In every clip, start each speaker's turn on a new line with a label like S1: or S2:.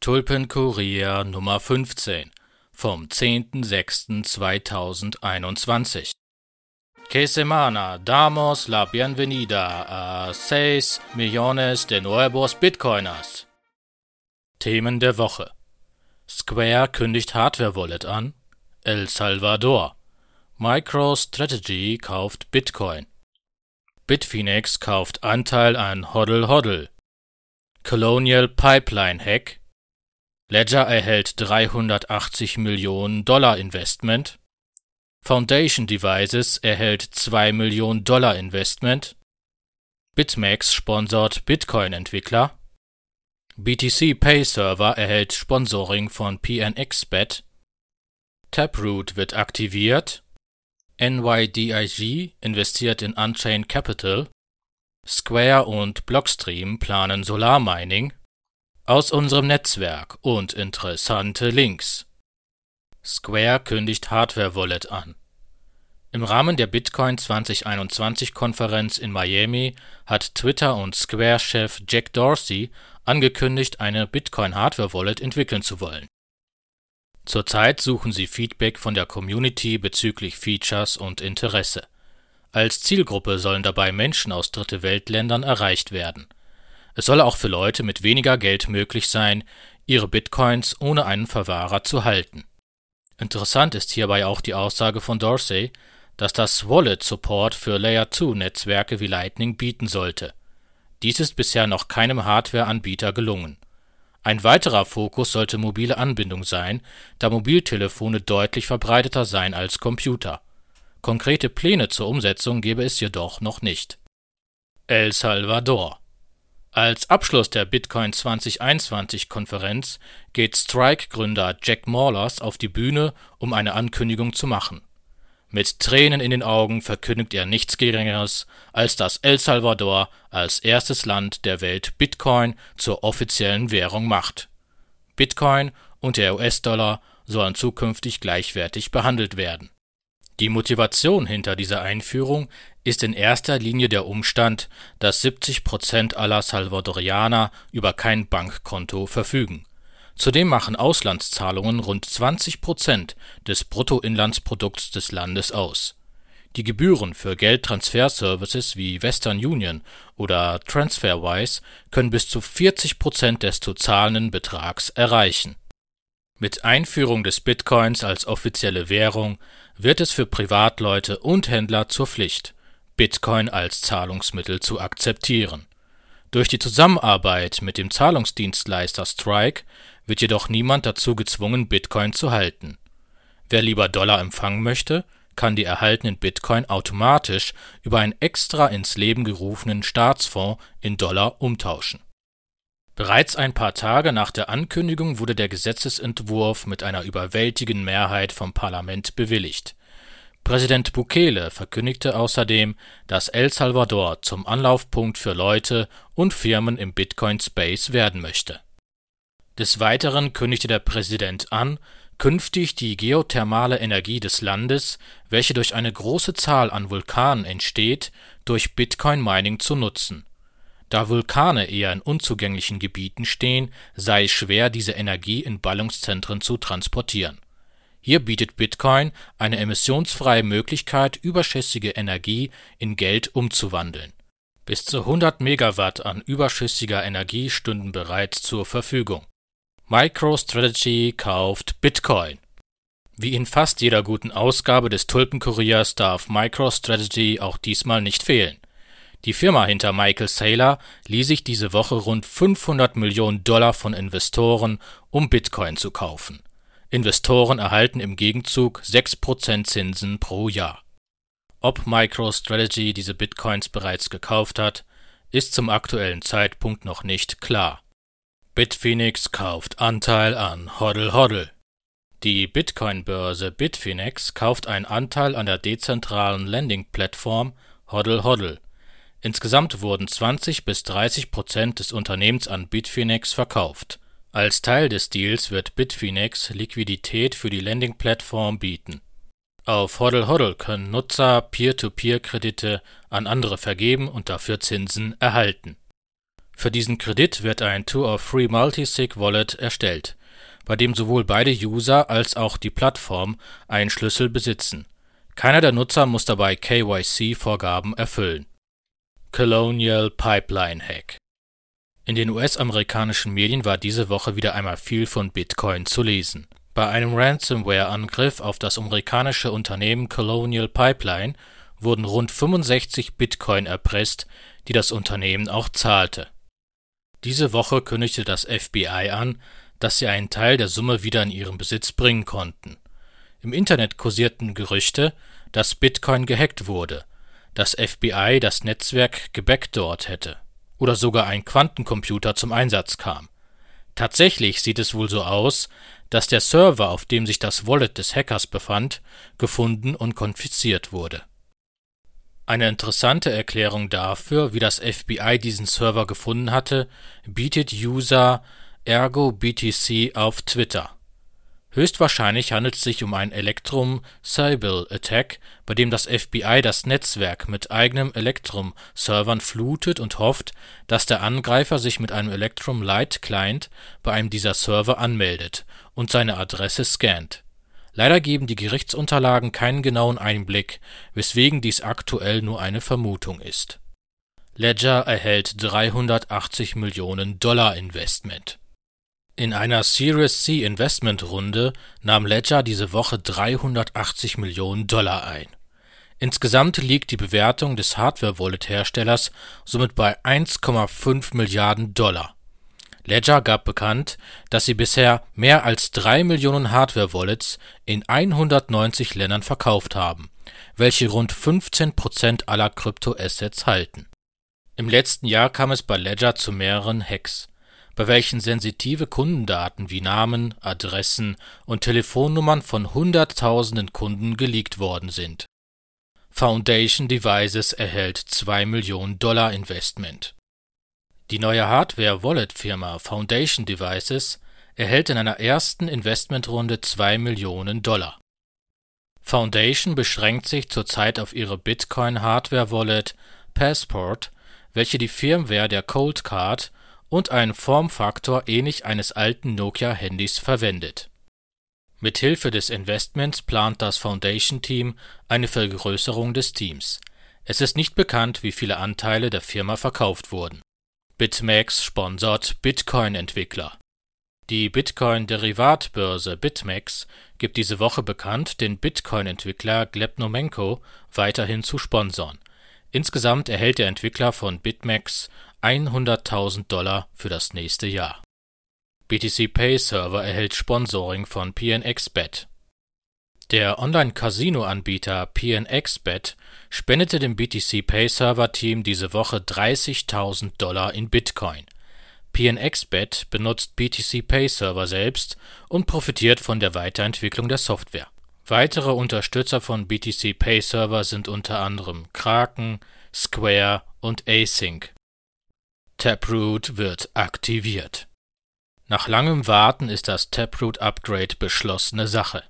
S1: Tulpenkurier Nummer 15 vom 10.06.2021 Que semana damos la bienvenida a 6 millones de nuevos Bitcoiners. Themen der Woche. Square kündigt Hardware-Wallet an. El Salvador. MicroStrategy kauft Bitcoin. Bitfinex kauft Anteil an Hodl Hodl. Colonial Pipeline Hack. Ledger erhält 380 Millionen Dollar Investment. Foundation Devices erhält 2 Millionen Dollar Investment. BitMEX sponsort Bitcoin-Entwickler. BTC Pay Server erhält Sponsoring von PNXBet. Taproot wird aktiviert. NYDIG investiert in Unchained Capital. Square und Blockstream planen Solarmining aus unserem Netzwerk und interessante Links. Square kündigt Hardware Wallet an. Im Rahmen der Bitcoin 2021 Konferenz in Miami hat Twitter und Square-Chef Jack Dorsey angekündigt, eine Bitcoin Hardware Wallet entwickeln zu wollen. Zurzeit suchen sie Feedback von der Community bezüglich Features und Interesse. Als Zielgruppe sollen dabei Menschen aus Dritte Weltländern erreicht werden es solle auch für Leute mit weniger Geld möglich sein, ihre Bitcoins ohne einen Verwahrer zu halten. Interessant ist hierbei auch die Aussage von Dorsey, dass das Wallet Support für Layer-2-Netzwerke wie Lightning bieten sollte. Dies ist bisher noch keinem Hardware-Anbieter gelungen. Ein weiterer Fokus sollte mobile Anbindung sein, da Mobiltelefone deutlich verbreiteter seien als Computer. Konkrete Pläne zur Umsetzung gebe es jedoch noch nicht. El Salvador als Abschluss der Bitcoin 2021 Konferenz geht Strike-Gründer Jack Mallers auf die Bühne, um eine Ankündigung zu machen. Mit Tränen in den Augen verkündigt er nichts Geringeres, als dass El Salvador als erstes Land der Welt Bitcoin zur offiziellen Währung macht. Bitcoin und der US-Dollar sollen zukünftig gleichwertig behandelt werden die Motivation hinter dieser Einführung ist in erster Linie der Umstand, dass 70 Prozent aller Salvadorianer über kein Bankkonto verfügen. Zudem machen Auslandszahlungen rund 20 Prozent des Bruttoinlandsprodukts des Landes aus. Die Gebühren für Geldtransferservices wie Western Union oder TransferWise können bis zu 40 Prozent des zu zahlenden Betrags erreichen mit Einführung des Bitcoins als offizielle Währung wird es für Privatleute und Händler zur Pflicht, Bitcoin als Zahlungsmittel zu akzeptieren. Durch die Zusammenarbeit mit dem Zahlungsdienstleister Strike wird jedoch niemand dazu gezwungen, Bitcoin zu halten. Wer lieber Dollar empfangen möchte, kann die erhaltenen Bitcoin automatisch über einen extra ins Leben gerufenen Staatsfonds in Dollar umtauschen Bereits ein paar Tage nach der Ankündigung wurde der Gesetzesentwurf mit einer überwältigenden Mehrheit vom Parlament bewilligt. Präsident Bukele verkündigte außerdem, dass El Salvador zum Anlaufpunkt für Leute und Firmen im Bitcoin-Space werden möchte. Des Weiteren kündigte der Präsident an, künftig die geothermale Energie des Landes, welche durch eine große Zahl an Vulkanen entsteht, durch Bitcoin-Mining zu nutzen da Vulkane eher in unzugänglichen Gebieten stehen, sei es schwer, diese Energie in Ballungszentren zu transportieren. Hier bietet Bitcoin eine emissionsfreie Möglichkeit, überschüssige Energie in Geld umzuwandeln. Bis zu 100 Megawatt an überschüssiger Energie stünden bereits zur Verfügung. MicroStrategy kauft Bitcoin. Wie in fast jeder guten Ausgabe des Tulpenkuriers darf MicroStrategy auch diesmal nicht fehlen. Die Firma hinter Michael Saylor lieh sich diese Woche rund 500 Millionen Dollar von Investoren, um Bitcoin zu kaufen. Investoren erhalten im Gegenzug 6% Zinsen pro Jahr. Ob MicroStrategy diese Bitcoins bereits gekauft hat, ist zum aktuellen Zeitpunkt noch nicht klar. Bitfinex kauft Anteil an Hodl Hodl. Die Bitcoin-Börse Bitfinex kauft einen Anteil an der dezentralen Lending-Plattform Hodl Hodl Insgesamt wurden 20 bis 30 Prozent des Unternehmens an Bitfinex verkauft. Als Teil des Deals wird Bitfinex Liquidität für die Lending-Plattform bieten. Auf Hodl Hodl können Nutzer Peer-to-Peer-Kredite an andere vergeben und dafür Zinsen erhalten. Für diesen Kredit wird ein Two-of-Free Multisig Wallet erstellt, bei dem sowohl beide User als auch die Plattform einen Schlüssel besitzen. Keiner der Nutzer muss dabei KYC-Vorgaben erfüllen. Colonial Pipeline Hack In den US-amerikanischen Medien war diese Woche wieder einmal viel von Bitcoin zu lesen. Bei einem Ransomware-Angriff auf das amerikanische Unternehmen Colonial Pipeline wurden rund 65 Bitcoin erpresst, die das Unternehmen auch zahlte diese Woche kündigte das FBI an, dass sie einen Teil der Summe wieder in ihren Besitz bringen konnten. Im Internet kursierten Gerüchte, dass Bitcoin gehackt wurde, das FBI das Netzwerk gebackdoort hätte oder sogar ein Quantencomputer zum Einsatz kam. Tatsächlich sieht es wohl so aus, dass der Server, auf dem sich das Wallet des Hackers befand, gefunden und konfisziert wurde eine interessante Erklärung dafür, wie das FBI diesen Server gefunden hatte, bietet User ErgoBTC auf Twitter. Höchstwahrscheinlich handelt es sich um einen Electrum Sybil Attack, bei dem das FBI das Netzwerk mit eigenen Electrum Servern flutet und hofft, dass der Angreifer sich mit einem Electrum Light Client bei einem dieser Server anmeldet und seine Adresse scannt Leider geben die Gerichtsunterlagen keinen genauen Einblick, weswegen dies aktuell nur eine Vermutung ist. Ledger erhält 380 Millionen Dollar Investment. In einer Series C Investmentrunde nahm Ledger diese Woche 380 Millionen Dollar ein. Insgesamt liegt die Bewertung des Hardware-Wallet-Herstellers somit bei 1,5 Milliarden Dollar Ledger gab bekannt, dass sie bisher mehr als drei Millionen Hardware-Wallets in 190 Ländern verkauft haben, welche rund 15 Prozent aller Kryptoassets halten. Im letzten Jahr kam es bei Ledger zu mehreren Hacks, bei welchen sensitive Kundendaten wie Namen, Adressen und Telefonnummern von Hunderttausenden Kunden geleakt worden sind. Foundation Devices erhält 2 Millionen Dollar Investment die neue Hardware-Wallet-Firma Foundation Devices erhält in einer ersten Investmentrunde zwei Millionen Dollar. Foundation beschränkt sich zurzeit auf ihre Bitcoin-Hardware-Wallet Passport, welche die Firmware der Cold Card und einen Formfaktor ähnlich eines alten Nokia-Handys verwendet. Mit Hilfe des Investments plant das Foundation-Team eine Vergrößerung des Teams. Es ist nicht bekannt, wie viele Anteile der Firma verkauft wurden BitMEX sponsert Bitcoin-Entwickler. Die Bitcoin-Derivatbörse BitMEX gibt diese Woche bekannt, den Bitcoin-Entwickler Gleb Nomenko weiterhin zu sponsern. Insgesamt erhält der Entwickler von BitMEX 100.000 Dollar für das nächste Jahr. BTC Pay Server erhält Sponsoring von PNXBet der Online-Casino-Anbieter PNXBet spendete dem BTC Pay Server Team diese Woche 30.000 Dollar in Bitcoin. PNXBet benutzt BTC Pay Server selbst und profitiert von der Weiterentwicklung der Software. Weitere Unterstützer von BTC Pay Server sind unter anderem Kraken, Square und Async. Taproot wird aktiviert. Nach langem Warten ist das Taproot Upgrade beschlossene Sache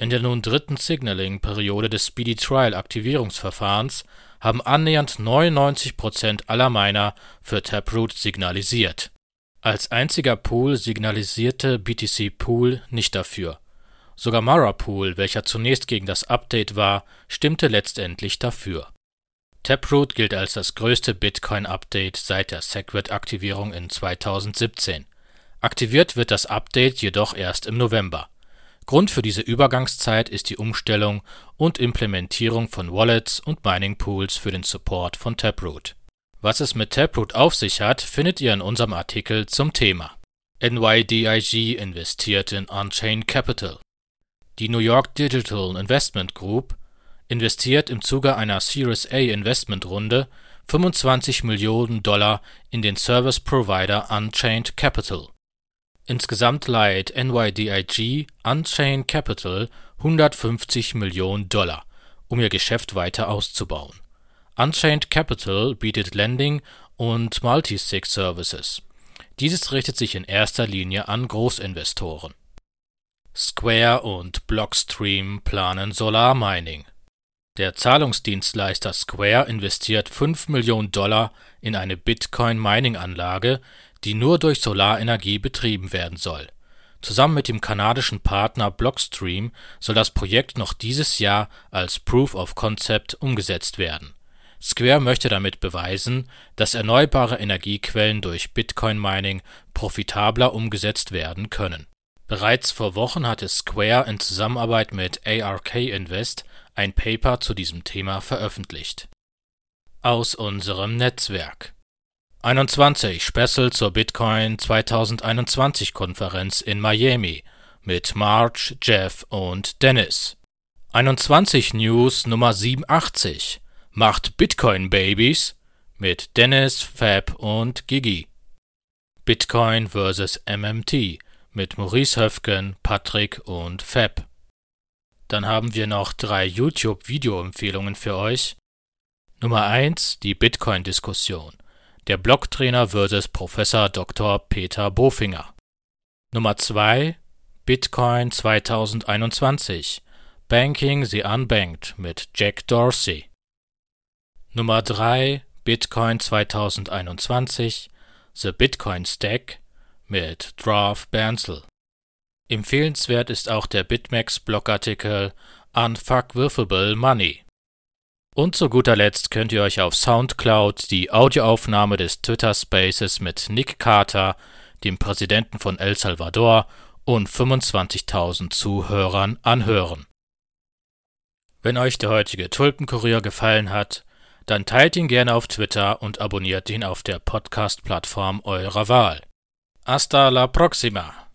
S1: in der nun dritten Signaling-Periode des Speedy-Trial-Aktivierungsverfahrens haben annähernd 99 Prozent aller Miner für Taproot signalisiert. Als einziger Pool signalisierte BTC Pool nicht dafür. Sogar Mara Pool, welcher zunächst gegen das Update war, stimmte letztendlich dafür. Taproot gilt als das größte Bitcoin-Update seit der SegWit-Aktivierung in 2017. Aktiviert wird das Update jedoch erst im November Grund für diese Übergangszeit ist die Umstellung und Implementierung von Wallets und Mining Pools für den Support von Taproot. Was es mit Taproot auf sich hat, findet ihr in unserem Artikel zum Thema. NYDIG investiert in Unchained Capital. Die New York Digital Investment Group investiert im Zuge einer Series A Investmentrunde 25 Millionen Dollar in den Service Provider Unchained Capital Insgesamt leiht NYDIG Unchained Capital 150 Millionen Dollar, um ihr Geschäft weiter auszubauen. Unchained Capital bietet Lending und Multisig Services. Dieses richtet sich in erster Linie an Großinvestoren. Square und Blockstream planen Solarmining Der Zahlungsdienstleister Square investiert 5 Millionen Dollar in eine Bitcoin-Mining-Anlage, die nur durch Solarenergie betrieben werden soll. Zusammen mit dem kanadischen Partner Blockstream soll das Projekt noch dieses Jahr als Proof of Concept umgesetzt werden. Square möchte damit beweisen, dass erneuerbare Energiequellen durch Bitcoin-Mining profitabler umgesetzt werden können. Bereits vor Wochen hatte Square in Zusammenarbeit mit ARK Invest ein Paper zu diesem Thema veröffentlicht. Aus unserem Netzwerk 21 Special zur Bitcoin 2021 Konferenz in Miami mit Marge, Jeff und Dennis. 21 News Nummer 87 macht Bitcoin Babies mit Dennis, Fab und Gigi. Bitcoin vs. MMT mit Maurice Höfgen, Patrick und Fab. Dann haben wir noch drei YouTube-Video-Empfehlungen für euch. Nummer 1 die Bitcoin-Diskussion der Blocktrainer vs. Professor Dr. Peter Bofinger. Nummer 2 Bitcoin 2021 Banking the Unbanked mit Jack Dorsey. Nummer 3 Bitcoin 2021 The Bitcoin Stack mit Draft Bansel. Empfehlenswert ist auch der BitMEX Blogartikel Unfuckwithable Money. Und zu guter Letzt könnt ihr euch auf Soundcloud die Audioaufnahme des Twitter Spaces mit Nick Carter, dem Präsidenten von El Salvador, und 25.000 Zuhörern anhören. Wenn euch der heutige Tulpenkurier gefallen hat, dann teilt ihn gerne auf Twitter und abonniert ihn auf der Podcast-Plattform eurer Wahl. Hasta la próxima!